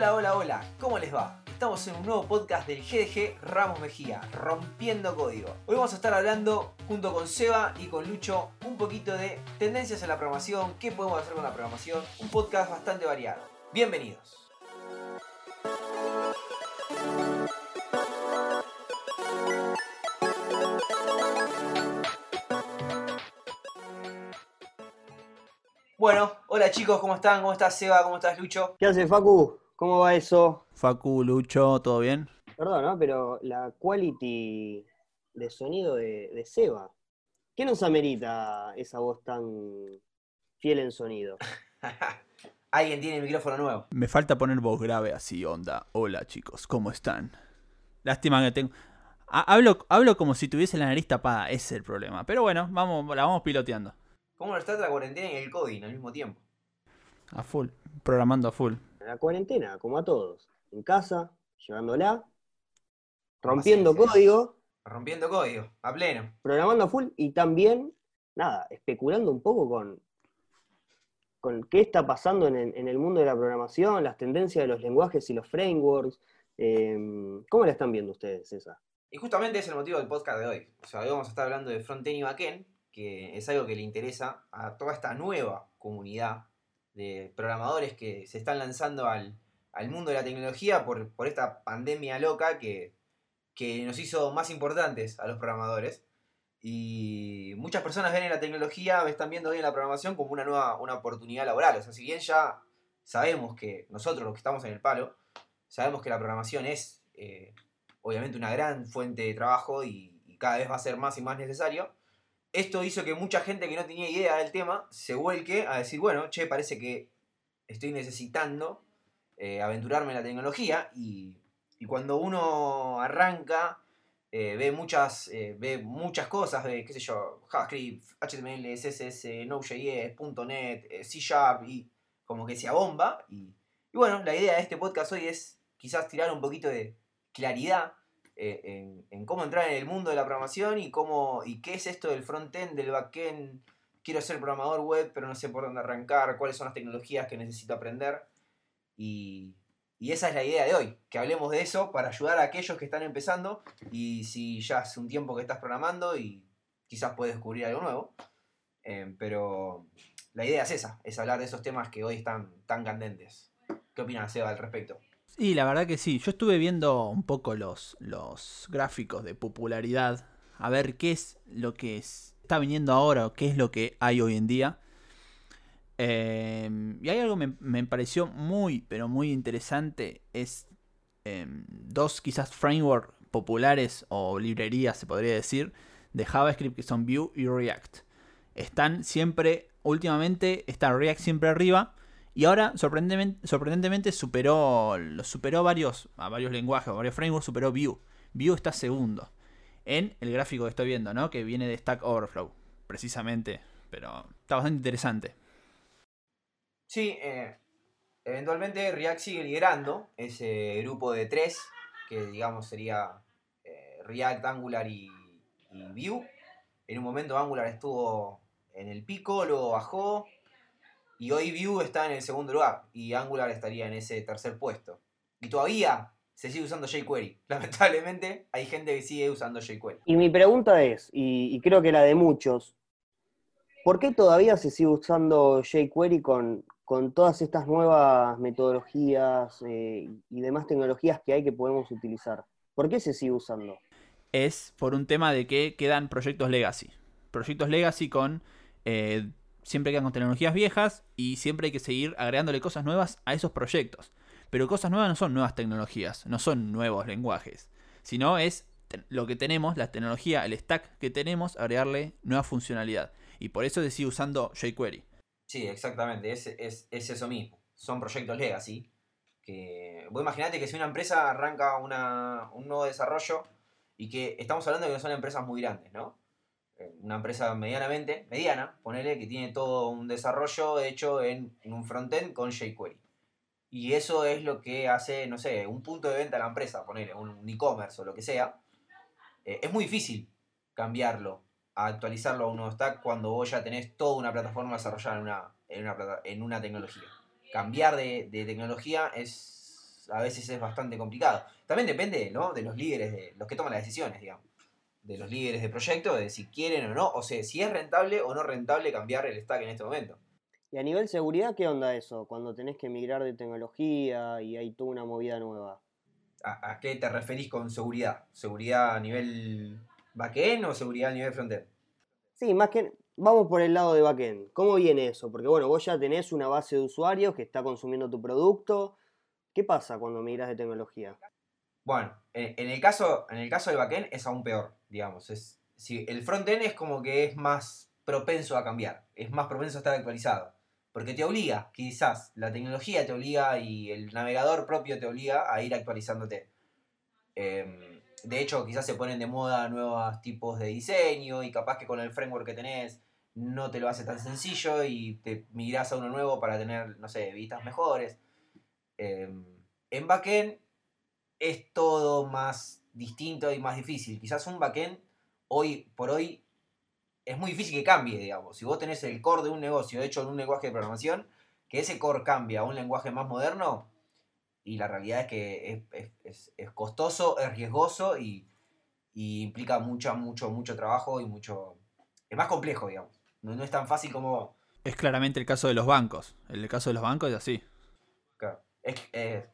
Hola, hola, hola, ¿cómo les va? Estamos en un nuevo podcast del GDG Ramos Mejía, Rompiendo Código. Hoy vamos a estar hablando junto con Seba y con Lucho un poquito de tendencias en la programación, qué podemos hacer con la programación, un podcast bastante variado. Bienvenidos. Bueno, hola chicos, ¿cómo están? ¿Cómo estás Seba? ¿Cómo estás Lucho? ¿Qué hace Facu? ¿Cómo va eso? Facu, Lucho, ¿todo bien? Perdón, ¿no? Pero la quality de sonido de, de Seba. ¿Qué nos amerita esa voz tan fiel en sonido? Alguien tiene el micrófono nuevo. Me falta poner voz grave así, onda. Hola chicos, ¿cómo están? Lástima que tengo... Ha- Hablo, hablo como si tuviese la nariz tapada, ese es el problema. Pero bueno, vamos, la vamos piloteando. ¿Cómo nos trata la cuarentena y el coding al mismo tiempo? A full, programando a full. La cuarentena, como a todos. En casa, llevándola, rompiendo Paciencia. código, Rompiendo código, a pleno. programando a full y también, nada, especulando un poco con, con qué está pasando en el, en el mundo de la programación, las tendencias de los lenguajes y los frameworks. Eh, ¿Cómo la están viendo ustedes esa? Y justamente es el motivo del podcast de hoy. O sea, hoy vamos a estar hablando de frontend y backend, que es algo que le interesa a toda esta nueva comunidad de programadores que se están lanzando al, al mundo de la tecnología por, por esta pandemia loca que, que nos hizo más importantes a los programadores. Y muchas personas ven en la tecnología, están viendo hoy en la programación como una nueva una oportunidad laboral. O sea, si bien ya sabemos que nosotros los que estamos en el palo, sabemos que la programación es eh, obviamente una gran fuente de trabajo y, y cada vez va a ser más y más necesario. Esto hizo que mucha gente que no tenía idea del tema se vuelque a decir, bueno, che, parece que estoy necesitando eh, aventurarme en la tecnología y, y cuando uno arranca eh, ve, muchas, eh, ve muchas cosas, ve, qué sé yo, JavaScript, HTML, CSS, Node.js, .NET, C Sharp y como que se abomba y, y bueno, la idea de este podcast hoy es quizás tirar un poquito de claridad en, en cómo entrar en el mundo de la programación y cómo y qué es esto del frontend, del backend. Quiero ser programador web, pero no sé por dónde arrancar, cuáles son las tecnologías que necesito aprender. Y, y esa es la idea de hoy, que hablemos de eso para ayudar a aquellos que están empezando y si ya hace un tiempo que estás programando y quizás puedes descubrir algo nuevo. Eh, pero la idea es esa, es hablar de esos temas que hoy están tan candentes. ¿Qué opinas, Seba, al respecto? Y la verdad que sí, yo estuve viendo un poco los, los gráficos de popularidad, a ver qué es lo que es- está viniendo ahora o qué es lo que hay hoy en día. Eh, y hay algo que me, me pareció muy, pero muy interesante, es eh, dos quizás frameworks populares o librerías, se podría decir, de JavaScript que son Vue y React. Están siempre, últimamente está React siempre arriba, y ahora, sorprendentemente, superó, superó varios, a varios lenguajes, varios frameworks, superó Vue. Vue está segundo en el gráfico que estoy viendo, ¿no? Que viene de Stack Overflow, precisamente. Pero está bastante interesante. Sí, eh, eventualmente React sigue liderando ese grupo de tres, que digamos sería eh, React, Angular y, y Vue. En un momento Angular estuvo en el pico, luego bajó, y hoy Vue está en el segundo lugar, y Angular estaría en ese tercer puesto. Y todavía se sigue usando jQuery. Lamentablemente hay gente que sigue usando jQuery. Y mi pregunta es, y, y creo que la de muchos, ¿por qué todavía se sigue usando jQuery con, con todas estas nuevas metodologías eh, y demás tecnologías que hay que podemos utilizar? ¿Por qué se sigue usando? Es por un tema de que quedan proyectos legacy. Proyectos legacy con... eh, siempre quedan con tecnologías viejas y siempre hay que seguir agregándole cosas nuevas a esos proyectos. Pero cosas nuevas no son nuevas tecnologías, no son nuevos lenguajes, sino es lo que tenemos, la tecnología, el stack que tenemos, agregarle nueva funcionalidad. Y por eso se usando jQuery. Sí, exactamente, es, es, es eso mismo. Son proyectos legacy. Que... Vos imaginate que si una empresa arranca una, un nuevo desarrollo y que estamos hablando de que no son empresas muy grandes, ¿no? Una empresa medianamente, mediana, ponele, que tiene todo un desarrollo hecho en, en un frontend con jQuery. Y eso es lo que hace, no sé, un punto de venta a la empresa, ponele, un, e-commerce o lo que sea. Eh, es muy difícil cambiarlo a actualizarlo a un nuevo stack cuando vos ya tenés toda una plataforma desarrollada en una, en una, en una tecnología. Cambiar de, de tecnología es, a veces es bastante complicado. También depende ¿no? de los líderes, de los que toman las decisiones, digamos. De los líderes de proyecto, de si quieren o no, o sea, si es rentable o no rentable cambiar el stack en este momento. Y a nivel seguridad, ¿qué onda eso? Cuando tenés que migrar de tecnología y hay toda una movida nueva. ¿A, a qué te referís con seguridad? ¿Seguridad a nivel backend o seguridad a nivel frontend? Sí, más que vamos por el lado de backend. ¿Cómo viene eso? Porque bueno, vos ya tenés una base de usuarios que está consumiendo tu producto. ¿Qué pasa cuando migras de tecnología? Bueno, en, el caso, en el caso del backend es aún peor, digamos. Es, si, el frontend es como que es más propenso a cambiar, es más propenso a estar actualizado. Porque te obliga, quizás, la tecnología te obliga y el navegador propio te obliga a ir actualizándote. Em, de hecho, quizás se ponen de moda nuevos tipos de diseño y capaz que con el framework que tenés no te lo hace tan sencillo y te migrás a uno nuevo para tener, no sé, vistas mejores. Em, en backend es todo más distinto y más difícil. Quizás un backend hoy por hoy es muy difícil que cambie, digamos. Si vos tenés el core de un negocio hecho en un lenguaje de programación, que ese core cambie a un lenguaje más moderno, y la realidad es que es, costoso, es riesgoso y, implica mucho, mucho, mucho trabajo y mucho... Es más complejo, digamos. No, es tan fácil como... Es claramente el caso de los bancos. El caso de los bancos es así. Claro. Es,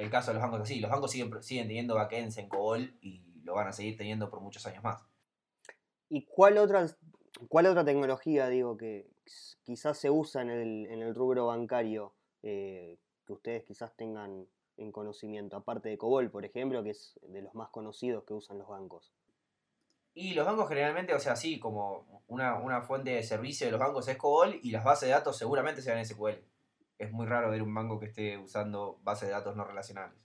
el caso de los bancos así. Los bancos siguen, siguen teniendo backends en COBOL y lo van a seguir teniendo por muchos años más. ¿Y cuál otra, cuál otra tecnología, digo, que quizás se usa en el, en el rubro bancario eh, que ustedes quizás tengan en conocimiento? Aparte de COBOL, por ejemplo, que es de los más conocidos que usan los bancos. Y los bancos generalmente, o sea, sí, como una, fuente de servicio de los bancos es COBOL y las bases de datos seguramente sean SQL. Es muy raro ver un banco que esté usando bases de datos no relacionales.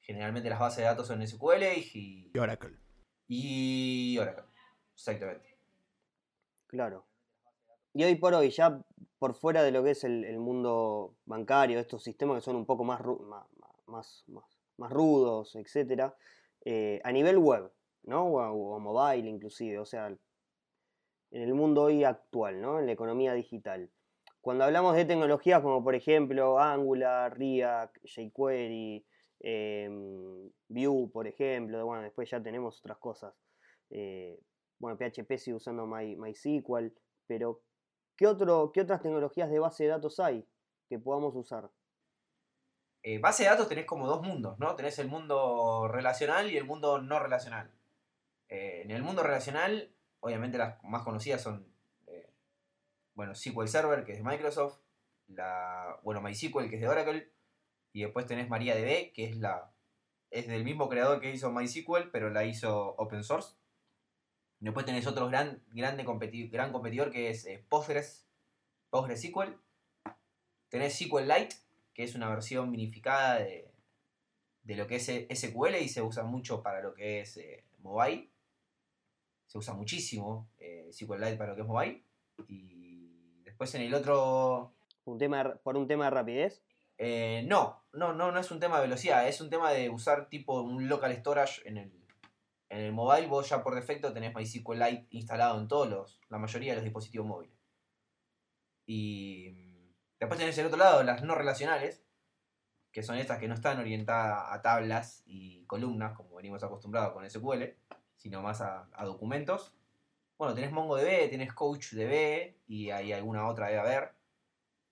Generalmente las bases de datos son SQL y, y Oracle. Y Oracle. Exactamente. Claro. Y hoy por hoy, ya por fuera de lo que es el, mundo bancario, estos sistemas que son un poco más, más, más, rudos, etc., eh, a nivel web, ¿no? O, mobile inclusive, o sea, en el mundo hoy actual, ¿no? En la economía digital. Cuando hablamos de tecnologías como por ejemplo Angular, React, jQuery, em, Vue, por ejemplo, bueno, después ya tenemos otras cosas. Eh, bueno, PHP sigue usando MySQL, pero ¿qué, otro, ¿qué otras tecnologías de base de datos hay que podamos usar? Eh, base de datos tenés como dos mundos, ¿no? Tenés el mundo relacional y el mundo no relacional. Eh, en el mundo relacional, obviamente las más conocidas son, bueno, SQL Server, que es de Microsoft, la, bueno, MySQL, que es de Oracle, y después tenés MariaDB, que es la es del mismo creador que hizo MySQL, pero la hizo open source. Después tenés otro gran, grande gran competidor que es eh, Postgres, PostgreSQL. Tenés SQLite, que es una versión minificada de, lo que es eh, SQL y se usa mucho para lo que es eh, mobile. Se usa muchísimo SQLite para lo que es mobile. Después en el otro... ¿Un tema, ¿Por un tema de rapidez? no, no, no, no es un tema de velocidad, es un tema de usar tipo un local storage en el, en el mobile vos ya por defecto tenés MySQLite instalado en todos los, la mayoría de los dispositivos móviles. Y después tenés el otro lado, las no relacionales, que son estas que no están orientadas a tablas y columnas, como venimos acostumbrados con SQL, sino más a, documentos. Bueno, tenés MongoDB, tenés CouchDB y hay alguna otra debe haber.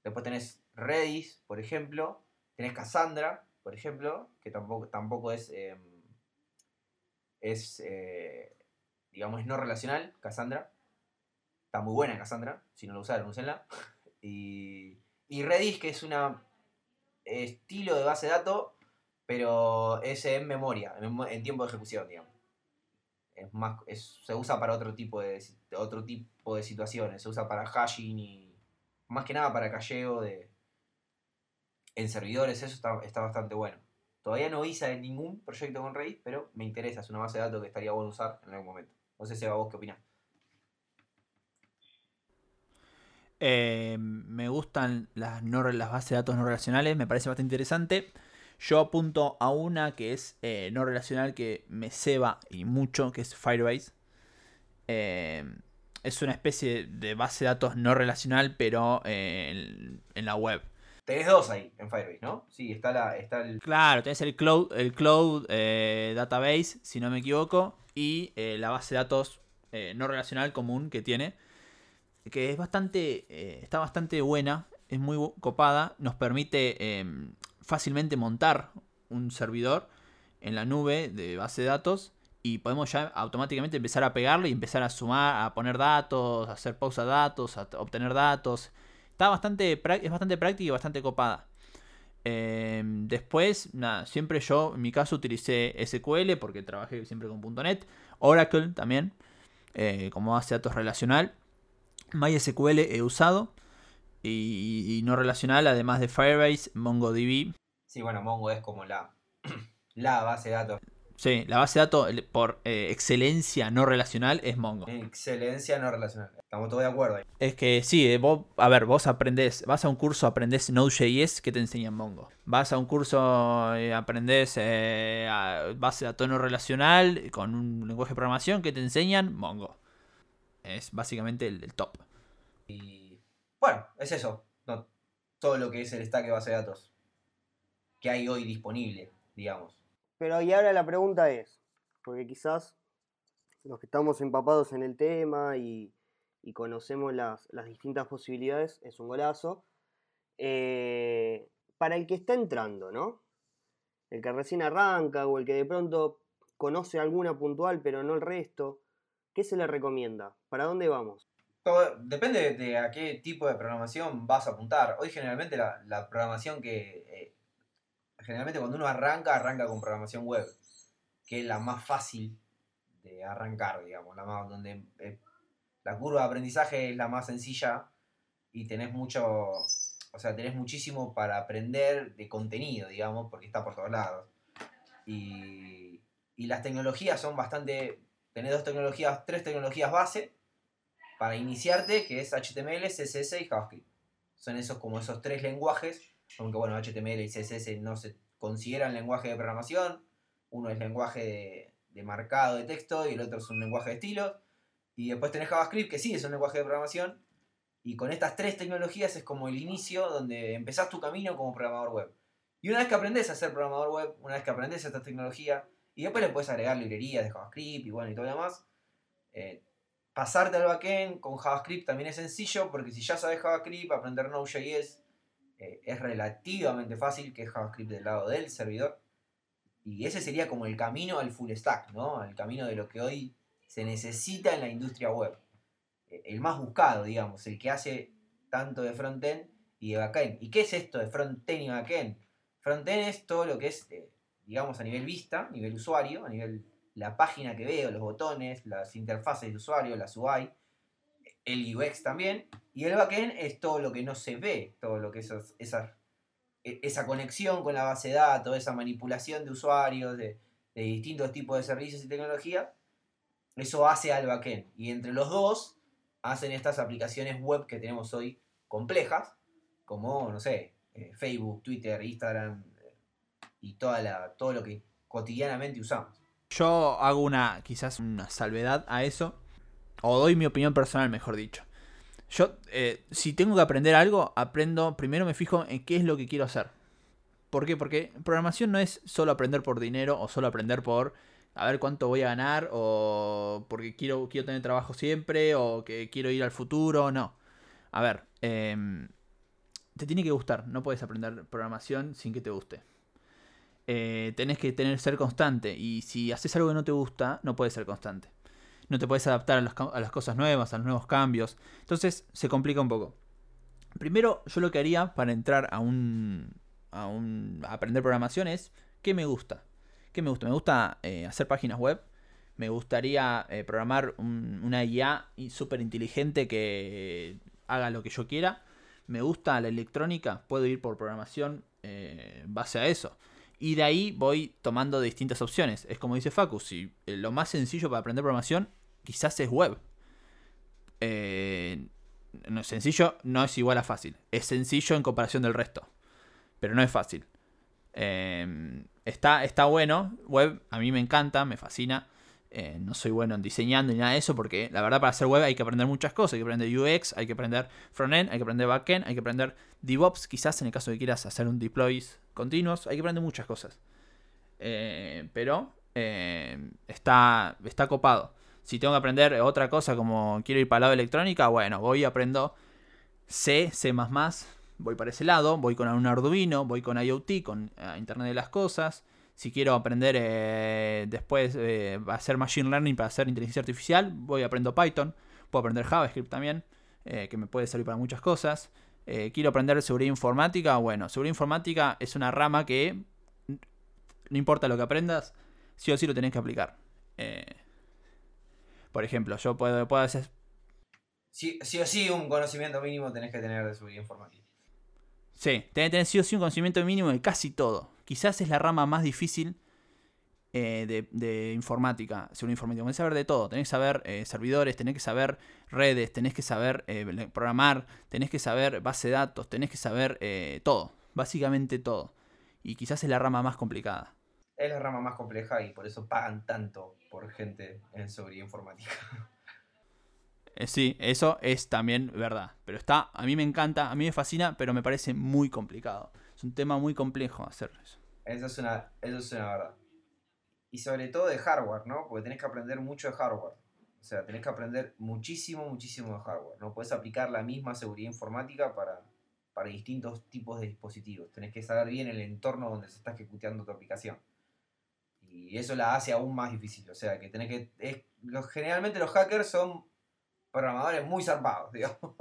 Después tenés Redis, por ejemplo. Tenés Cassandra, por ejemplo, que tampoco, tampoco es... Em, es, eh, digamos, no relacional, Cassandra. Está muy buena Cassandra, si no la usaron, úsenla. Y Redis, que es un estilo de base de datos, pero es en memoria, en, tiempo de ejecución, digamos. Es más, se usa para otro tipo, de, otro tipo de situaciones, se usa para hashing y más que nada para calleo de, en servidores, eso está, está bastante bueno. Todavía no hice ningún proyecto con Redis, pero me interesa, es una base de datos que estaría bueno usar en algún momento. No sé si a vos qué opinás. Eh, me gustan las, las bases de datos no relacionales, me parece bastante interesante. Yo apunto a una que es eh, no relacional que me ceba y mucho, que es Firebase. Eh, es una especie de base de datos no relacional, pero en, la web. tenés dos ahí en Firebase, ¿no? Sí, está, la, está el... Claro, tenés el Cloud, el cloud eh, Database, si no me equivoco, y eh, la base de datos eh, no relacional común que tiene, que es bastante, eh, está bastante buena, es muy copada, nos permite em, fácilmente montar un servidor en la nube de base de datos y podemos ya automáticamente empezar a pegarle y empezar a sumar, a poner datos, a hacer pausa datos, a obtener datos. Está bastante, es bastante práctica y bastante copada. Em, después, nada, siempre yo, en mi caso, utilicé SQL porque trabajé siempre con .NET. Oracle también, eh, como base de datos relacional. MySQL he usado. Y, y no relacional, además de Firebase, MongoDB. Sí, bueno, Mongo es como la, la base de datos. Sí, la base de datos por eh, excelencia no relacional es Mongo. Excelencia no relacional. Estamos todos de acuerdo ahí. Es que sí, eh, vos, a ver, vos aprendés, vas a un curso, aprendés Node.js que te enseñan Mongo. Vas a un curso, eh, aprendés eh, a- base de datos no relacional con un lenguaje de programación que te enseñan Mongo. Es básicamente el, el top. Y bueno, es eso. Todo lo que es el stack de base de datos que hay hoy disponible, digamos. Pero y ahora la pregunta es, porque quizás los que estamos empapados en el tema y, y conocemos las, las distintas posibilidades, es un golazo. Eh, para el que está entrando, ¿no? El que recién arranca o el que de pronto conoce alguna puntual pero no el resto, ¿qué se le recomienda? ¿Para dónde vamos? Todo- depende de, a qué tipo de programación vas a apuntar. Hoy generalmente la, la programación que... eh, generalmente cuando uno arranca, arranca con programación web, que es la más fácil de arrancar, digamos, la más, donde eh, la curva de aprendizaje es la más sencilla y tenés mucho, o sea, tenés muchísimo para aprender de contenido, digamos, porque está por todos lados. Y, y las tecnologías son bastante, tenés dos tecnologías, tres tecnologías base para iniciarte, que es HTML, CSS y JavaScript. Son esos como esos tres lenguajes, aunque bueno, HTML y CSS no se consideran lenguaje de programación. Uno es lenguaje de, de marcado de texto y el otro es un lenguaje de estilos. Y después tenés JavaScript, que sí es un lenguaje de programación. Y con estas tres tecnologías es como el inicio donde empezás tu camino como programador web. Y una vez que aprendes a ser programador web, una vez que aprendes esta tecnología, y después le puedes agregar librerías de JavaScript y bueno y todo lo demás, eh, pasarte al backend con JavaScript también es sencillo, porque si ya sabes JavaScript, aprender Node.js eh, es relativamente fácil, que es JavaScript del lado del servidor. Y ese sería como el camino al full stack, ¿no? El camino de lo que hoy se necesita en la industria web. Eh, El más buscado, digamos, el que hace tanto de frontend y de backend. ¿Y qué es esto de frontend y backend? Frontend es todo lo que es, eh, digamos, a nivel vista, a nivel usuario, a nivel la página que veo, los botones, las interfaces de usuario, las UI, el UX también. Y el backend es todo lo que no se ve, todo lo que esos, esas, e- esa conexión con la base de datos, esa manipulación de usuarios, de, de distintos tipos de servicios y tecnología, eso hace al backend. Y entre los dos hacen estas aplicaciones web que tenemos hoy complejas, como, no sé, eh, Facebook, Twitter, Instagram eh, y toda la, todo lo que cotidianamente usamos. Yo hago una, quizás una salvedad a eso, o doy mi opinión personal, mejor dicho. Yo, eh, si tengo que aprender algo, aprendo, primero me fijo en qué es lo que quiero hacer. ¿Por qué? Porque programación no es solo aprender por dinero o solo aprender por a ver cuánto voy a ganar o porque quiero, quiero tener trabajo siempre o que quiero ir al futuro, no. A ver, em, te tiene que gustar, no puedes aprender programación sin que te guste. Eh, tenés que tener ser constante y si haces algo que no te gusta, no puedes ser constante. No te puedes adaptar a, ca- a las cosas nuevas, a los nuevos cambios. Entonces se complica un poco. Primero, yo lo que haría para entrar a un. a un. aprender programación es. ¿Qué me gusta? ¿Qué me gusta? Me gusta eh, hacer páginas web. Me gustaría eh, programar un- una IA súper inteligente que haga lo que yo quiera. Me gusta la electrónica. Puedo ir por programación base a eso. Y de ahí voy tomando distintas opciones. Es como dice Facu, si eh, lo más sencillo para aprender programación quizás es web. Eh, sencillo no es igual a fácil. Es sencillo en comparación del resto. Pero no es fácil. Eh, está, está bueno. Web a mí me encanta, me fascina. Eh, no soy bueno en diseñando ni nada de eso porque la verdad para hacer web hay que aprender muchas cosas. Hay que aprender UX, hay que aprender frontend, hay que aprender backend, hay que aprender DevOps, quizás en el caso de que quieras hacer un deploys continuos, hay que aprender muchas cosas. Eh, pero eh, está, está copado. Si tengo que aprender otra cosa como quiero ir para el lado de electrónica, bueno, voy y aprendo C, C++, voy para ese lado, voy con un Arduino, voy con IoT, con Internet de las Cosas si quiero aprender eh, después eh, a hacer Machine Learning para hacer inteligencia artificial, voy aprendo Python. Puedo aprender JavaScript también, eh, que me puede servir para muchas cosas. quiero aprender seguridad informática. Bueno, seguridad informática es una rama que no importa lo que aprendas, sí o sí lo tenés que aplicar. por ejemplo, yo puedo, puedo hacer... Sí, sí o sí un conocimiento mínimo tenés que tener de seguridad informática. Sí, tenés que tener sí o sí un conocimiento mínimo de casi todo quizás es la rama más difícil eh, de, informática, según informática. Tenés que saber de todo. Tenés que saber eh, servidores, tenés que saber redes, tenés que saber eh, programar, tenés que saber base de datos, tenés que saber todo. Básicamente todo. Y quizás es la rama más complicada. Es la rama más compleja y por eso pagan tanto por gente en seguridad informática. sí, eso es también verdad. Pero está, a mí me encanta, a mí me fascina, pero me parece muy complicado. Es un tema muy complejo hacer eso. Eso es una, eso es una verdad. Y sobre todo de hardware, ¿no? Porque tenés que aprender mucho de hardware. O sea, tenés que aprender muchísimo, muchísimo de hardware. No puedes aplicar la misma seguridad informática para, para distintos tipos de dispositivos. Tenés que saber bien el entorno donde se está ejecutando tu aplicación. Y eso la hace aún más difícil. O sea, que tenés que... Es, generalmente los hackers son programadores muy zarpados, digamos.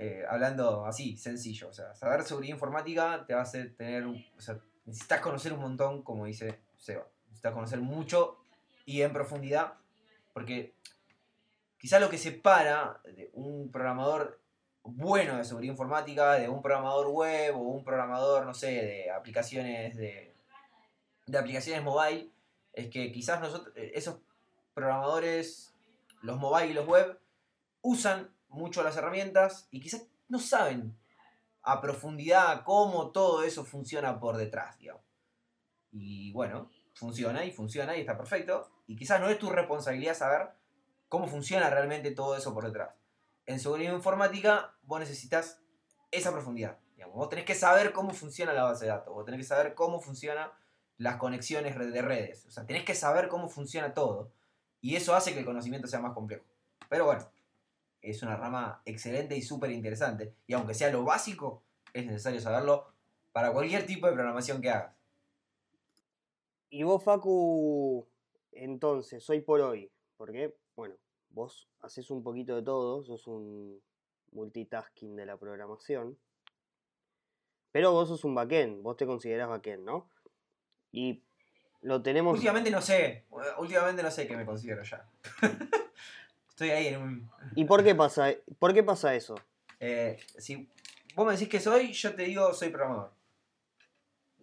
Eh, hablando así, sencillo. O sea, saber seguridad informática te va a hacer tener, o sea, necesitas conocer un montón, como dice Seba. Necesitas conocer mucho y en profundidad, porque quizá lo que separa un programador bueno de seguridad informática, de un programador web o un programador, no sé, de aplicaciones de, de aplicaciones mobile, es que quizás nosotros, esos programadores, los mobile y los web, usan mucho las herramientas y quizás no saben a profundidad cómo todo eso funciona por detrás, digamos. Y bueno, funciona y funciona y está perfecto. Y quizás no es tu responsabilidad saber cómo funciona realmente todo eso por detrás. En seguridad informática vos necesitas esa profundidad. Vos tenés que saber cómo funciona la base de datos, vos tenés que saber cómo funcionan las conexiones de redes. O sea, tenés que saber cómo funciona todo. Y eso hace que el conocimiento sea más complejo. Pero bueno, es una rama excelente y súper interesante. Y aunque sea lo básico, es necesario saberlo para cualquier tipo de programación que hagas. Y vos, Facu, entonces, hoy por hoy, porque, bueno, vos haces un poquito de todo, sos un multitasking de la programación, pero vos sos un backend, vos te considerás backend, ¿no? Y lo tenemos... Últimamente no sé, últimamente no sé qué me considero ya. Estoy ahí en un... ¿Y por qué pasa, por qué pasa eso? Eh, si vos me decís que soy, yo te digo soy programador.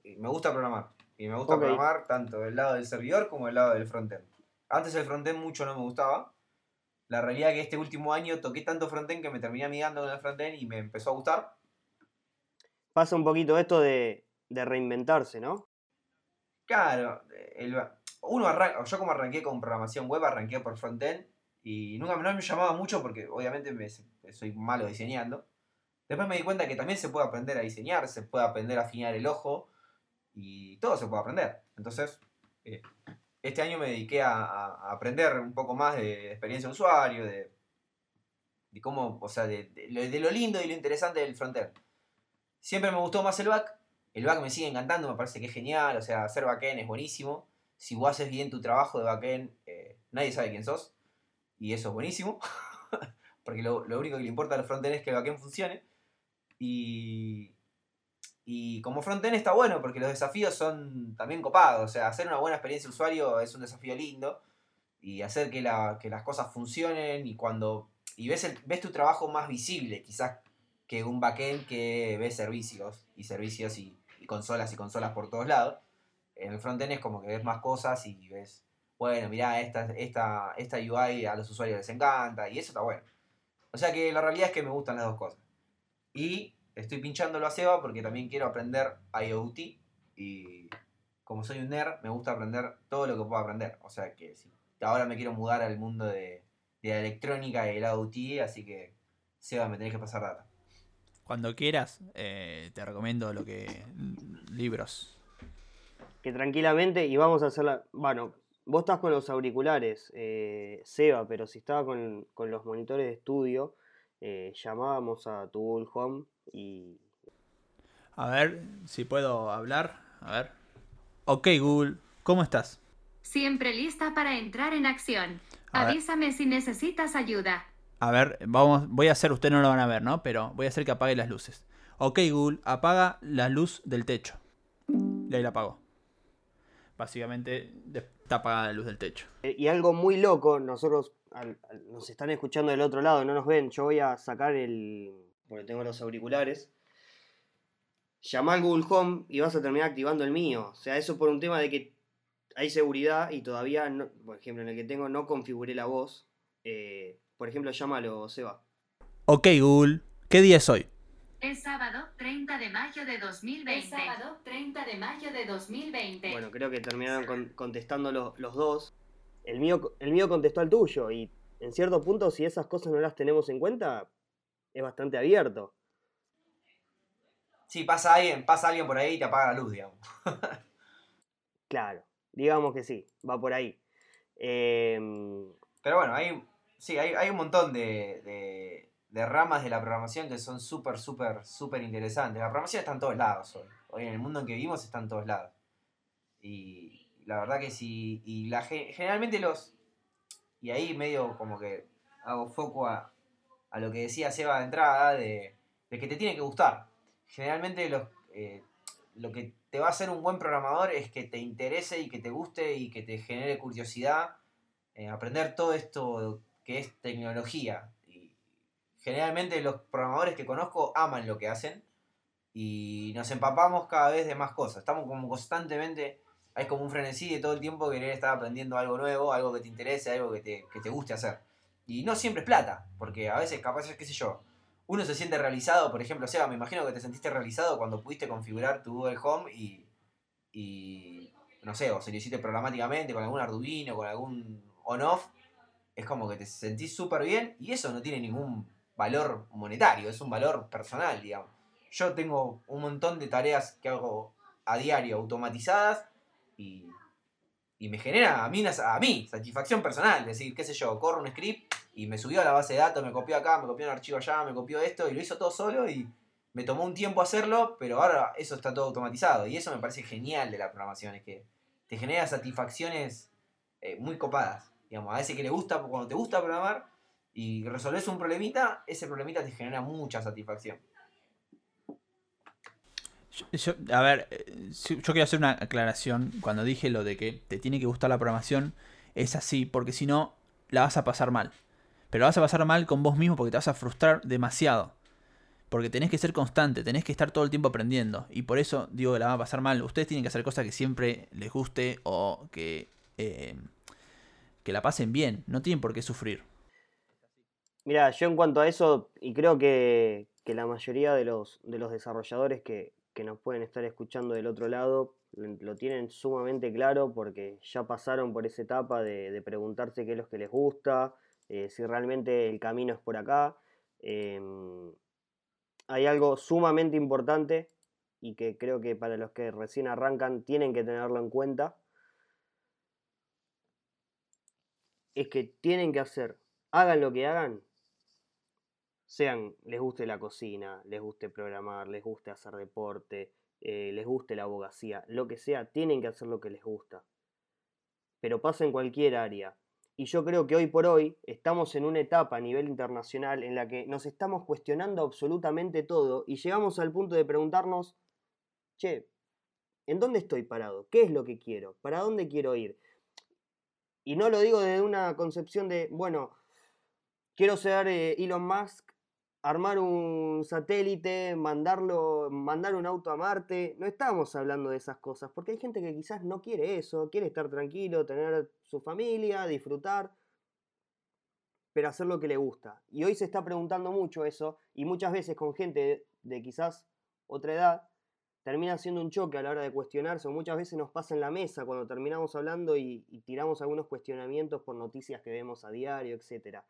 me gusta programar. Y me gusta programar tanto del lado del servidor como del lado del frontend. Antes el frontend mucho no me gustaba. La realidad es que este último año toqué tanto frontend que me terminé amigando con el frontend y me empezó a gustar. Pasa un poquito esto de, de reinventarse, ¿no? Claro, uno arranca, yo como arranqué con programación web, arranqué por frontend y nunca no me llamaba mucho porque obviamente me, soy malo diseñando. Después me di cuenta que también se puede aprender a diseñar, se puede aprender a afinar el ojo y todo se puede aprender. Entonces, eh, este año me dediqué a, aprender un poco más de, experiencia de usuario, de, cómo, o sea, de, lo lindo y lo interesante del frontend. Siempre me gustó más el back. El back me sigue encantando, me parece que es genial. O sea, hacer backend es buenísimo. Si vos haces bien tu trabajo de backend, eh, nadie sabe quién sos y eso es buenísimo, porque lo, único que le importa al frontend es que el backend funcione. Y, y como frontend está bueno, porque los desafíos son también copados, o sea, hacer una buena experiencia de usuario es un desafío lindo, y hacer que, las cosas funcionen, y cuando y ves, el, ves tu trabajo más visible, quizás que un backend que ve servicios, y servicios y, y consolas y consolas por todos lados. En el frontend es como que ves más cosas y ves bueno, mirá, esta, esta, esta UI a los usuarios les encanta y eso está bueno. O sea que la realidad es que me gustan las dos cosas. Y estoy pinchándolo a Seba porque también quiero aprender IoT y como soy un nerd, me gusta aprender todo lo que puedo aprender. O sea que ahora me quiero mudar al mundo de, de la electrónica y el IoT, así que Seba, me tenés que pasar data. Cuando quieras, eh, te recomiendo lo que. libros. Que tranquilamente, y vamos a hacerla. Bueno, vos estás con los auriculares, eh, Seba, pero si estaba con, con los monitores de estudio, eh, llamábamos a tu Google Home y. A ver si puedo hablar. A ver. Ok, Google, ¿cómo estás? Siempre lista para entrar en acción. A ver. Avísame si necesitas ayuda. A ver, vamos, voy a hacer, ustedes no lo van a ver, ¿no? Pero voy a hacer que apague las luces. Ok, Google, apaga la luz del techo. Y ahí la apagó. Básicamente está apagada la luz del techo. Eh, Y algo muy loco, nosotros al- al- nos están escuchando del otro lado, no nos ven. Yo voy a sacar el. porque tengo los auriculares. Llama al Google Home y vas a terminar activando el mío. O sea, eso por un tema de que hay seguridad y todavía, no- por ejemplo, en el que tengo no configuré la voz. Eh, por ejemplo, llámalo, Seba. Ok, Google, ¿qué día es hoy? Es sábado 30 de mayo de 2020. Es sábado 30 de mayo de 2020. Bueno, creo que terminaron con- contestando lo- los dos. El mío, el mío contestó al tuyo y en cierto punto, si esas cosas no las tenemos en cuenta, es bastante abierto. Sí, pasa alguien, pasa alguien por ahí y te apaga la luz, digamos. Claro, digamos que sí, va por ahí. Em, Pero bueno, hay, sí, hay, hay un montón de, de- de ramas de la programación que son súper, súper, súper interesantes. La programación está en todos lados hoy. Hoy en el mundo en que vivimos está en todos lados. Y la verdad que sí, y la, ge- generalmente los... Y ahí medio como que hago foco a, a lo que decía Seba de entrada, de, de que te tiene que gustar. Generalmente los, eh, lo que te va a hacer un buen programador es que te interese y que te guste y que te genere curiosidad eh, aprender todo esto que es tecnología. Generalmente los programadores que conozco aman lo que hacen y nos empapamos cada vez de más cosas. Estamos como constantemente, hay como un frenesí de todo el tiempo querer estar aprendiendo algo nuevo, algo que te interese, algo que te, que te guste hacer. Y no siempre es plata, porque a veces capaz, qué sé yo, uno se siente realizado, por ejemplo, Seba, me imagino que te sentiste realizado cuando pudiste configurar tu Google Home y, y no sé, o se lo hiciste programáticamente con algún Arduino, con algún on-off, es como que te sentís súper bien y eso no tiene ningún valor monetario, es un valor personal, digamos. Yo tengo un montón de tareas que hago a diario automatizadas y, y me genera a mí, a mí satisfacción personal, es decir, qué sé yo, corro un script y me subió a la base de datos, me copió acá, me copió un archivo allá, me copió esto y lo hizo todo solo y me tomó un tiempo hacerlo, pero ahora eso está todo automatizado y eso me parece genial de la programación, es que te genera satisfacciones eh, muy copadas. Digamos, a ese que le gusta, cuando te gusta programar y resolves un problemita, ese problemita te genera mucha satisfacción. Yo- a ver, eh, yo quiero hacer una aclaración. Cuando dije lo de que te tiene que gustar la programación, es así, porque si no, la vas a pasar mal. Pero la vas a pasar mal con vos mismo porque te vas a frustrar demasiado. Porque tenés que ser constante, tenés que estar todo el tiempo aprendiendo. Y por eso digo que la van a pasar mal. Ustedes tienen que hacer cosas que siempre les guste o que, eh, que la pasen bien. No tienen por qué sufrir. Mira, yo en cuanto a eso, y creo que, que la mayoría de los, de los desarrolladores que, que nos pueden estar escuchando del otro lado lo tienen sumamente claro porque ya pasaron por esa etapa de, de preguntarse qué es lo que les gusta, eh, si realmente el camino es por acá. Em, hay algo sumamente importante y que creo que para los que recién arrancan tienen que tenerlo en cuenta. Es que tienen que hacer, hagan lo que hagan, sean, les guste la cocina, les guste programar, les guste hacer deporte, eh, les guste la abogacía, lo que sea, tienen que hacer lo que les gusta. Pero pasa en cualquier área. Y yo creo que hoy por hoy estamos en una etapa a nivel internacional en la que nos estamos cuestionando absolutamente todo y llegamos al punto de preguntarnos, che, ¿en dónde estoy parado? ¿Qué es lo que quiero? ¿Para dónde quiero ir? Y no lo digo desde una concepción de, bueno, quiero ser eh, Elon Musk, armar un satélite, mandarlo, mandar un auto a Marte. No estamos hablando de esas cosas, porque hay gente que quizás no quiere eso, quiere estar tranquilo, tener su familia, disfrutar, pero hacer lo que le gusta. Y hoy se está preguntando mucho eso, y muchas veces con gente de, quizás otra edad, termina siendo un choque a la hora de cuestionarse, o muchas veces nos pasa en la mesa cuando terminamos hablando y, tiramos algunos cuestionamientos por noticias que vemos a diario, etc.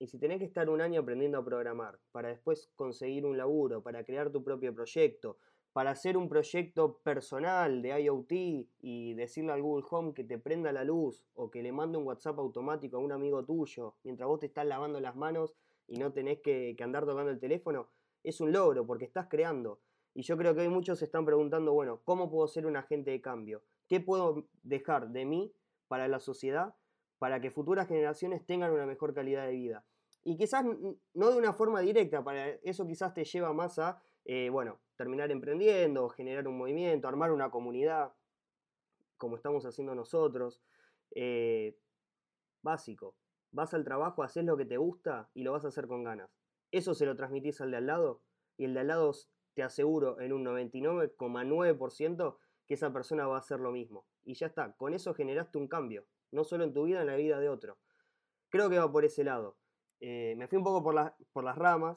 y si tenés que estar un año aprendiendo a programar, para después conseguir un laburo, para crear tu propio proyecto, para hacer un proyecto personal de IoT y decirle al Google Home que te prenda la luz o que le mande un WhatsApp automático a un amigo tuyo mientras vos te estás lavando las manos y no tenés que andar tocando el teléfono, es un logro porque estás creando. Y yo creo que hoy muchos se están preguntando, bueno, ¿cómo puedo ser un agente de cambio? ¿Qué puedo dejar de mí para la sociedad para que futuras generaciones tengan una mejor calidad de vida? Y quizás no de una forma directa, para eso quizás te lleva más a, eh, bueno, terminar emprendiendo, generar un movimiento, armar una comunidad, como estamos haciendo nosotros. Eh, básico, vas al trabajo, haces lo que te gusta y lo vas a hacer con ganas eso se lo transmitís al de al lado y el de al lado te aseguro en un 99,9% que esa persona va a hacer lo mismo. Y ya está, con eso generaste un cambio, no solo en tu vida, en la vida de otro. Creo que va por ese lado. Eh, me fui un poco por, por las ramas,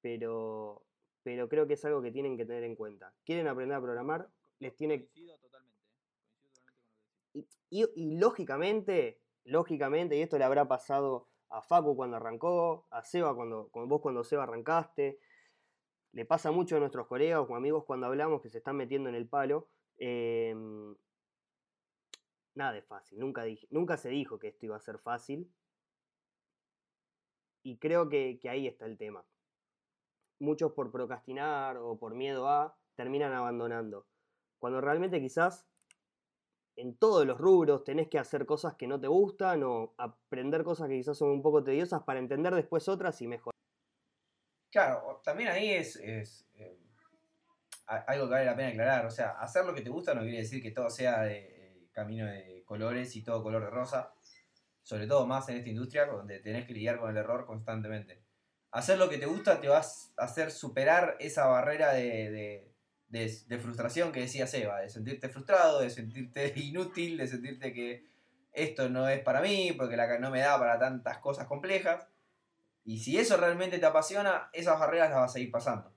pero, pero creo que es algo que tienen que tener en cuenta. ¿Quieren aprender a programar? Les tiene... Y, y lógicamente, lógicamente, y esto le habrá pasado a Facu cuando arrancó, a Seba cuando, vos cuando Seba arrancaste. Le pasa mucho a nuestros colegas o amigos cuando hablamos que se están metiendo en el palo. Em, nada es fácil, nunca, nunca se dijo que esto iba a ser fácil. Y creo que, ahí está el tema. Muchos por procrastinar o por miedo a terminan abandonando. Cuando realmente quizás en todos los rubros tenés que hacer cosas que no te gustan o aprender cosas que quizás son un poco tediosas para entender después otras y mejorar. Claro, también ahí es, eh, algo que vale la pena aclarar. O sea, hacer lo que te gusta no quiere decir que todo sea de eh, camino de colores y todo color de rosa. Sobre todo más en esta industria donde tenés que lidiar con el error constantemente. Hacer lo que te gusta te vas a hacer superar esa barrera de de, frustración que decía Seba, de sentirte frustrado, de sentirte inútil, de sentirte que esto no es para mí, porque la, no me da para tantas cosas complejas. Y si eso realmente te apasiona, esas barreras las vas a ir pasando.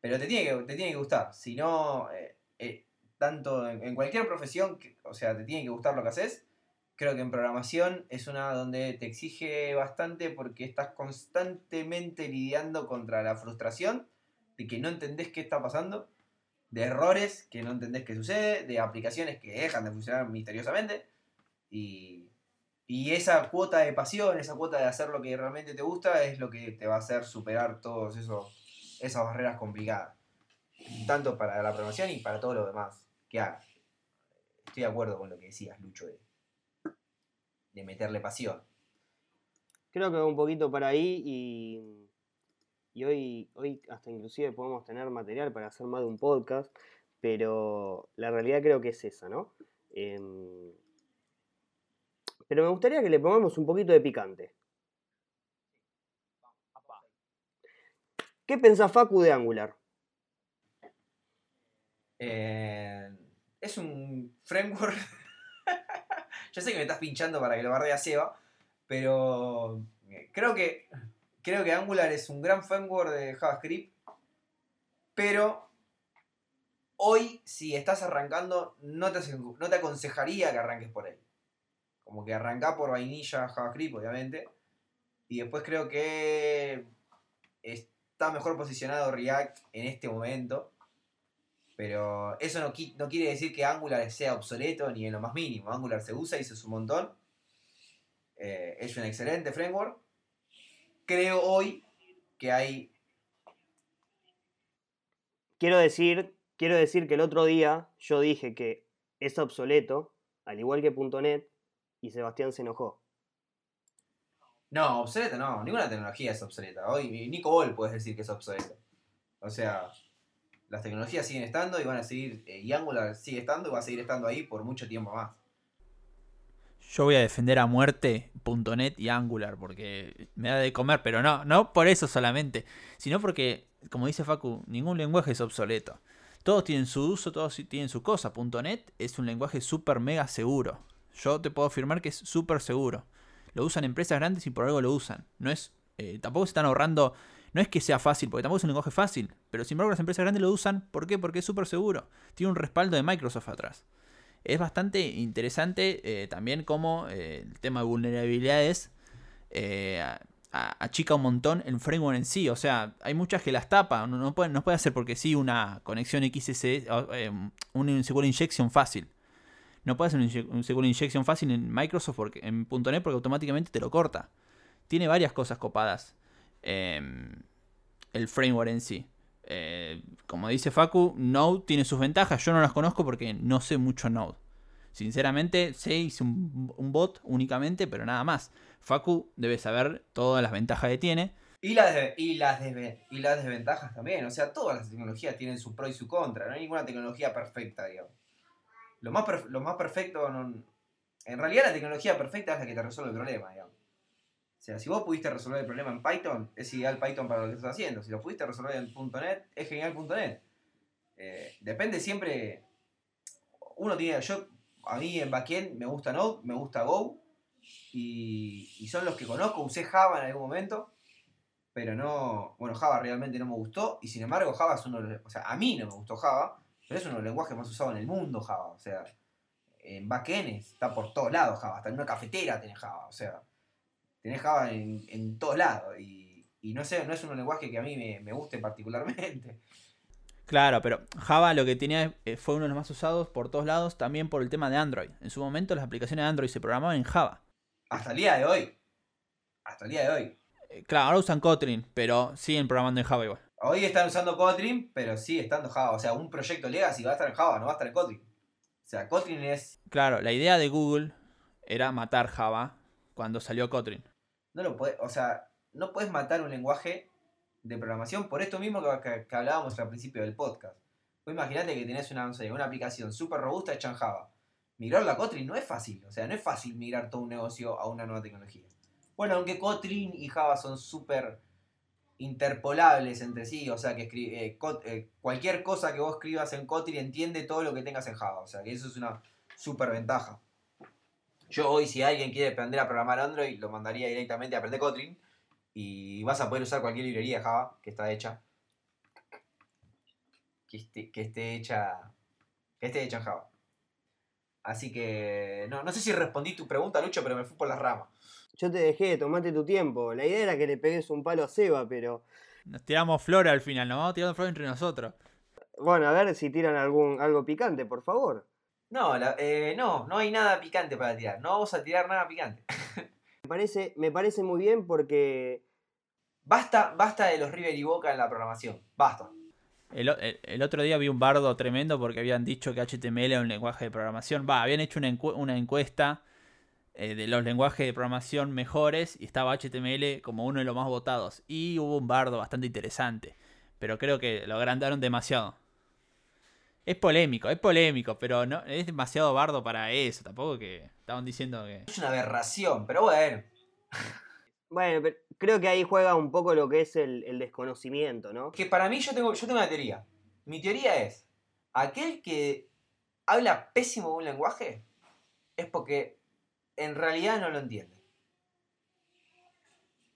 Pero te tiene que, te tiene que gustar. Si no, eh, eh, tanto en, cualquier profesión, o sea, te tiene que gustar lo que haces. Creo que en programación es una donde te exige bastante porque estás constantemente lidiando contra la frustración de que no entendés qué está pasando de errores que no entendés que sucede, de aplicaciones que dejan de funcionar misteriosamente. Y, esa cuota de pasión, esa cuota de hacer lo que realmente te gusta, es lo que te va a hacer superar todas esas barreras complicadas. Tanto para la programación y para todo lo demás que hagas. Estoy de acuerdo con lo que decías, Lucho, de, de meterle pasión. Creo que va un poquito para ahí y y hoy, hoy hasta inclusive podemos tener material para hacer más de un podcast, pero la realidad creo que es esa, ¿no? Em, pero me gustaría que le pongamos un poquito de picante. ¿Qué pensás Facu de Angular? Eh, es un framework. Yo sé que me estás pinchando para que lo a Seba, pero eh, creo que Creo que Angular es un gran framework de JavaScript, pero hoy si estás arrancando no te, no te aconsejaría que arranques por él. Como que arranca por vainilla JavaScript, obviamente. Y después creo que está mejor posicionado React en este momento. Pero eso no, no, quiere decir que Angular sea obsoleto ni en lo más mínimo. Angular se usa y se usa un montón. Eh, es un excelente framework creo hoy que hay... Quiero decir, quiero decir que el otro día yo dije que es obsoleto, al igual que .NET, y Sebastián se enojó. No, obsoleto no, ninguna tecnología es obsoleta. Hoy Nico Ball puedes decir que es obsoleto. O sea, las tecnologías siguen estando y van a seguir, eh, y Angular sigue estando y va a seguir estando ahí por mucho tiempo más. Yo voy a defender a muerte .NET y Angular porque me da de comer, pero no, no por eso solamente, sino porque, como dice Facu, ningún lenguaje es obsoleto. Todos tienen su uso, todos tienen su cosa. .NET es un lenguaje súper mega seguro. Yo te puedo afirmar que es súper seguro. Lo usan empresas grandes y por algo lo usan. No es, eh, tampoco se están ahorrando, No es que sea fácil, porque tampoco es un lenguaje fácil, pero sin embargo las empresas grandes lo usan. ¿Por qué? Porque es súper seguro. Tiene un respaldo de Microsoft atrás. Es bastante interesante eh, también cómo eh, el tema de vulnerabilidades eh, achica un montón el framework en sí. O sea, hay muchas que las tapan. No, puede, no puede hacer porque sí una conexión XSS, un SQL injection fácil. No puede hacer un SQL injection fácil en Microsoft porque, en .NET porque automáticamente te lo corta. Tiene varias cosas copadas. Em, el framework en sí. Eh, como dice Facu, Node tiene sus ventajas. Yo no las conozco porque no sé mucho Node. Sinceramente, sé, hice un, bot únicamente, pero nada más. Facu debe saber todas las ventajas que tiene. Y las, y, las y las desventajas también. O sea, todas las tecnologías tienen su pro y su contra. No hay ninguna tecnología perfecta, digamos. Lo más, lo más perfecto. en realidad, la tecnología perfecta es la que te resuelve el problema, digamos. O sea, si vos pudiste resolver el problema en Python, es ideal Python para lo que estás haciendo. Si lo pudiste resolver en .NET, es genial .NET. Eh, depende siempre... Uno tiene... Yo, a mí en backend me gusta Node, me gusta Go. Y, son los que conozco. Usé Java en algún momento. Pero no... Bueno, Java realmente no me gustó. Y sin embargo, Java es uno de los... O sea, a mí no me gustó Java. Pero es uno de los lenguajes más usados en el mundo, Java. O sea, en backend está por todos lados Java. Hasta en una cafetera tenés Java. O sea tenés Java en, todos lados. Y, no sé, no es un lenguaje que a mí me, guste particularmente. Claro, pero Java lo que tenía eh, fue uno de los más usados por todos lados, también por el tema de Android. En su momento las aplicaciones de Android se programaban en Java. Hasta el día de hoy. Hasta el día de hoy. Eh, claro, ahora usan Kotlin, pero siguen programando en Java igual. Hoy están usando Kotlin, pero sigue estando Java. O sea, un proyecto Legacy va a estar en Java, no va a estar en Kotlin. O sea, Kotlin es... Claro, la idea de Google era matar Java cuando salió Kotlin no lo puede, o sea, no puedes matar un lenguaje de programación por esto mismo que, hablábamos al principio del podcast. Pues imagínate que tenés una, una aplicación súper robusta hecha en Java. Migrar a Kotlin no es fácil, o sea, no es fácil migrar todo un negocio a una nueva tecnología. Bueno, aunque Kotlin y Java son súper interpolables entre sí, o sea que eh, eh, cualquier cosa que vos escribas en Kotlin entiende todo lo que tengas en Java, o sea que eso es una súper ventaja. Yo hoy, si alguien quiere aprender a programar Android, lo mandaría directamente a aprender Kotlin. Y vas a poder usar cualquier librería Java que está hecha. Que esté, hecha. Que esté hecha en Java. Así que. No, no sé si respondí tu pregunta, Lucho, pero me fui por las ramas. Yo te dejé, tomate tu tiempo. La idea era que le pegues un palo a Seba, pero. Nos tiramos flor al final, nos vamos tirando flor entre nosotros. Bueno, a ver si tiran algún, algo picante, por favor. No, eh, no, no hay nada picante para tirar. No vamos a tirar nada picante. me, parece, me parece muy bien porque. Basta, basta de los River y Boca en la programación. Basta. El, otro día vi un bardo tremendo porque habían dicho que HTML era un lenguaje de programación. Va, habían hecho una, encuesta eh, de los lenguajes de programación mejores y estaba HTML como uno de los más votados. Y hubo un bardo bastante interesante. Pero creo que lo agrandaron demasiado. Es polémico, es polémico, pero no es demasiado bardo para eso. Tampoco que estaban diciendo que. Es una aberración, pero bueno. Bueno, pero creo que ahí juega un poco lo que es el, desconocimiento, ¿no? Que para mí yo tengo, yo tengo una teoría. Mi teoría es, aquel que habla pésimo de un lenguaje es porque en realidad no lo entiende.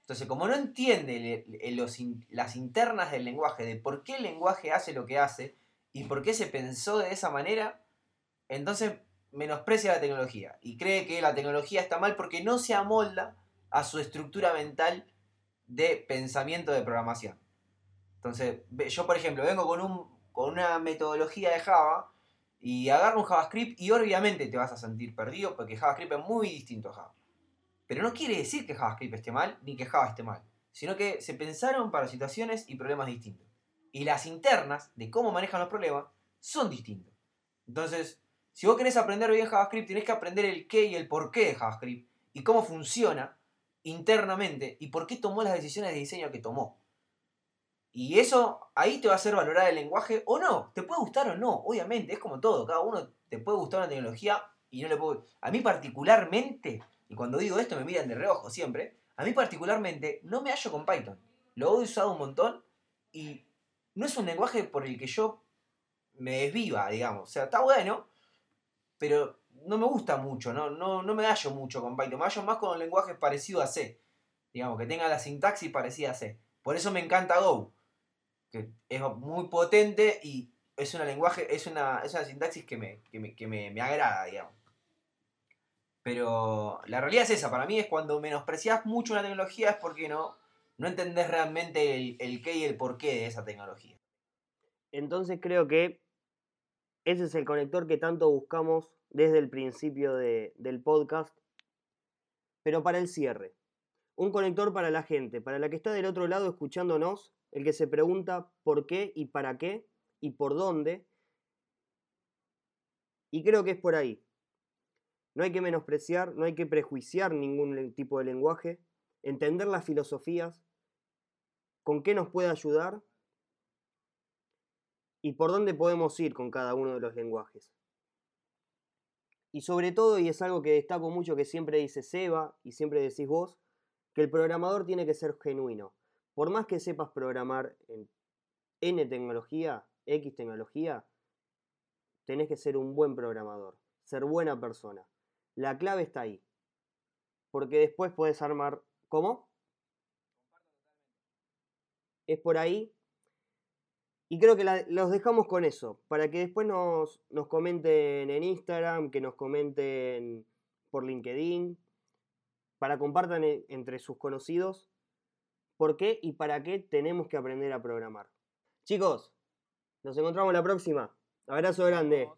Entonces, como no entiende las internas del lenguaje, de por qué el lenguaje hace lo que hace, y por qué se pensó de esa manera, entonces menosprecia la tecnología y cree que la tecnología está mal porque no se amolda a su estructura mental de pensamiento de programación. Entonces, yo por ejemplo vengo con, un, con una metodología de Java y agarro un JavaScript y obviamente te vas a sentir perdido porque JavaScript es muy distinto a Java. Pero no quiere decir que JavaScript esté mal ni que Java esté mal, sino que se pensaron para situaciones y problemas distintos y las internas de cómo manejan los problemas son distintos. Entonces, si vos querés aprender bien JavaScript, tenés que aprender el qué y el por qué de JavaScript y cómo funciona internamente y por qué tomó las decisiones de diseño que tomó. Y eso ahí te va a hacer valorar el lenguaje o no. Te puede gustar o no, obviamente, es como todo. Cada uno te puede gustar una tecnología y no le puede. A mí, particularmente, y cuando digo esto me miran de reojo siempre, a mí, particularmente, no me hallo con Python. Lo he usado un montón y no es un lenguaje por el que yo me desviva, digamos. O sea, está bueno, pero no me gusta mucho, no, no, no me hallo mucho con Python. Me hallo más con lenguajes parecidos a C. Digamos, que tenga la sintaxis parecida a C. Por eso me encanta Go, que es muy potente y es una lenguaje, es una, es una sintaxis que me, que me, que me, me agrada, digamos. Pero la realidad es esa, para mí es cuando menosprecias mucho una tecnología es porque no, no entendés realmente el, qué y el porqué de esa tecnología. Entonces creo que ese es el conector que tanto buscamos desde el principio de- del podcast. Pero para el cierre, un conector para la gente, para la que está del otro lado escuchándonos, el que se pregunta por qué y para qué y por dónde. Y creo que es por ahí. No hay que menospreciar, no hay que prejuiciar ningún tipo de lenguaje, entender las filosofías, con qué nos puede ayudar y por dónde podemos ir con cada uno de los lenguajes. Y sobre todo, y es algo que destaco mucho que siempre dice Seba y siempre decís vos, que el programador tiene que ser genuino. Por más que sepas programar en N tecnología, X tecnología, tenés que ser un buen programador, ser buena persona. La clave está ahí. Porque después puedes armar... ¿Cómo? Es por ahí y creo que los dejamos con eso, para que después nos, nos comenten en Instagram, que nos comenten por LinkedIn, para compartan e- entre sus conocidos por qué y para qué tenemos que aprender a programar. Chicos, nos encontramos la próxima. Abrazo grande.